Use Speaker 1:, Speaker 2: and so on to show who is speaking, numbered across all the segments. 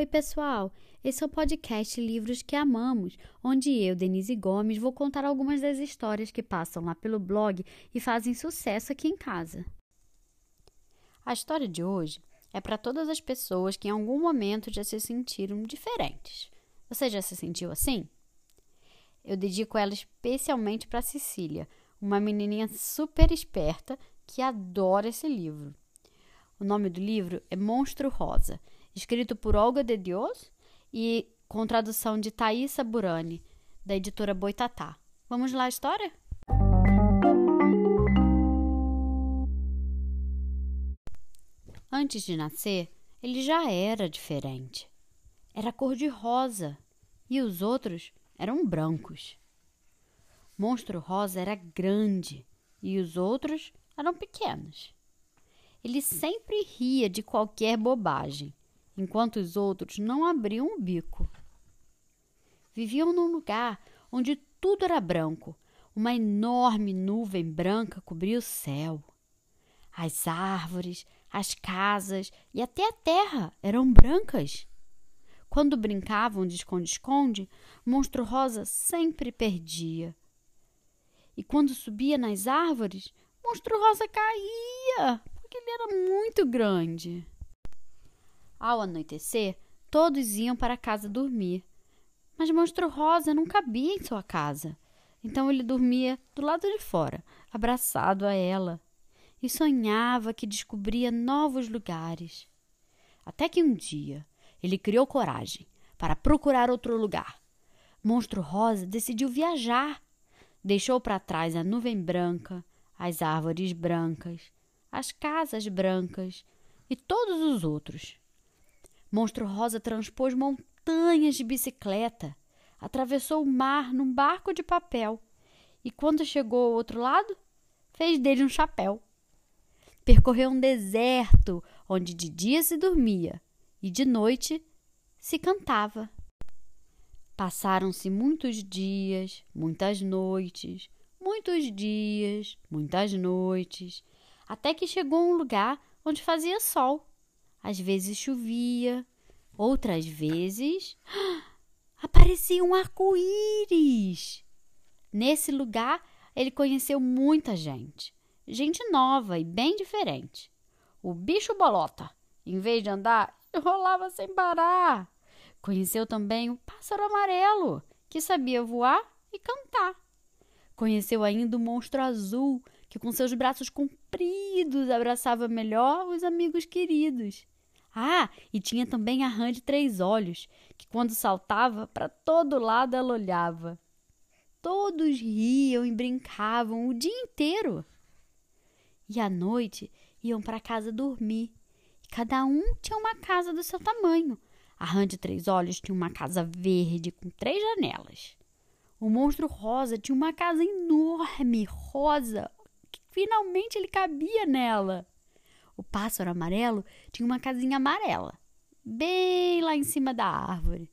Speaker 1: Oi, pessoal! Esse é o podcast Livros que Amamos, onde eu, Denise Gomes, vou contar algumas das histórias que passam lá pelo blog e fazem sucesso aqui em casa. A história de hoje é para todas as pessoas que em algum momento já se sentiram diferentes. Você já se sentiu assim? Eu dedico ela especialmente para Cecília, uma menininha super esperta que adora esse livro. O nome do livro é Monstro Rosa, escrito por Olga de Dios e com tradução de Thaisa Burani, da editora Boitatá. Vamos lá a história? Antes de nascer, ele já era diferente. Era cor de rosa e os outros eram brancos. Monstro Rosa era grande e os outros eram pequenos. Ele sempre ria de qualquer bobagem, enquanto os outros não abriam o bico. Viviam num lugar onde tudo era branco. Uma enorme nuvem branca cobria o céu. As árvores, as casas e até a terra eram brancas. Quando brincavam de esconde-esconde, Monstro Rosa sempre perdia. E quando subia nas árvores, Monstro Rosa caía, porque ele era muito grande. Ao anoitecer, todos iam para casa dormir. Mas Monstro Rosa não cabia em sua casa. Então ele dormia do lado de fora, abraçado a ela, e sonhava que descobria novos lugares. Até que um dia ele criou coragem para procurar outro lugar. Monstro Rosa decidiu viajar. Deixou para trás a nuvem branca, as árvores brancas, as casas brancas e todos os outros. Monstro Rosa transpôs montanhas de bicicleta, atravessou o mar num barco de papel e, quando chegou ao outro lado, fez dele um chapéu. Percorreu um deserto onde de dia se dormia e de noite se cantava. Passaram-se muitos dias, muitas noites, muitos dias, muitas noites, até que chegou a um lugar onde fazia sol. Às vezes chovia, outras vezes aparecia um arco-íris. Nesse lugar, ele conheceu muita gente, gente nova e bem diferente. O bicho bolota, em vez de andar, rolava sem parar. Conheceu também o pássaro amarelo, que sabia voar e cantar. Conheceu ainda o monstro azul, que com seus braços compridos abraçava melhor os amigos queridos. Ah, e tinha também a rã de três olhos, que quando saltava, para todo lado ela olhava. Todos riam e brincavam o dia inteiro. E à noite iam para casa dormir. Cada um tinha uma casa do seu tamanho. A rã de três olhos tinha uma casa verde com três janelas. O monstro rosa tinha uma casa enorme, rosa, que finalmente ele cabia nela. O pássaro amarelo tinha uma casinha amarela, bem lá em cima da árvore.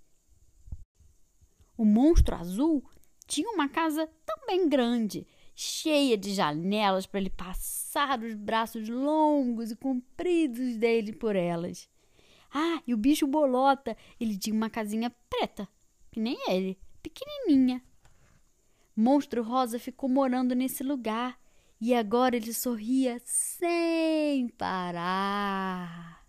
Speaker 1: O monstro azul tinha uma casa também grande, cheia de janelas para ele passar os braços longos e compridos dele por elas. Ah, e o bicho bolota, ele tinha uma casinha preta, que nem ele, pequenininha. Monstro Rosa ficou morando nesse lugar e agora ele sorria sem parar.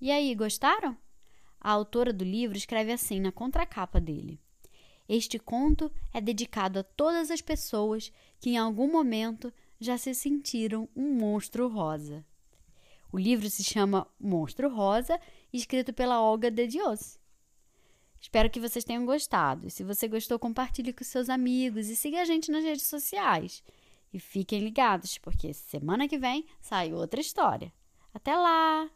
Speaker 1: E aí, gostaram? A autora do livro escreve assim na contracapa dele: Este conto é dedicado a todas as pessoas que em algum momento já se sentiram um monstro rosa. O livro se chama Monstro Rosa, escrito pela Olga de Dios. Espero que vocês tenham gostado. Se você gostou, compartilhe com seus amigos e siga a gente nas redes sociais. E fiquem ligados, porque semana que vem sai outra história. Até lá!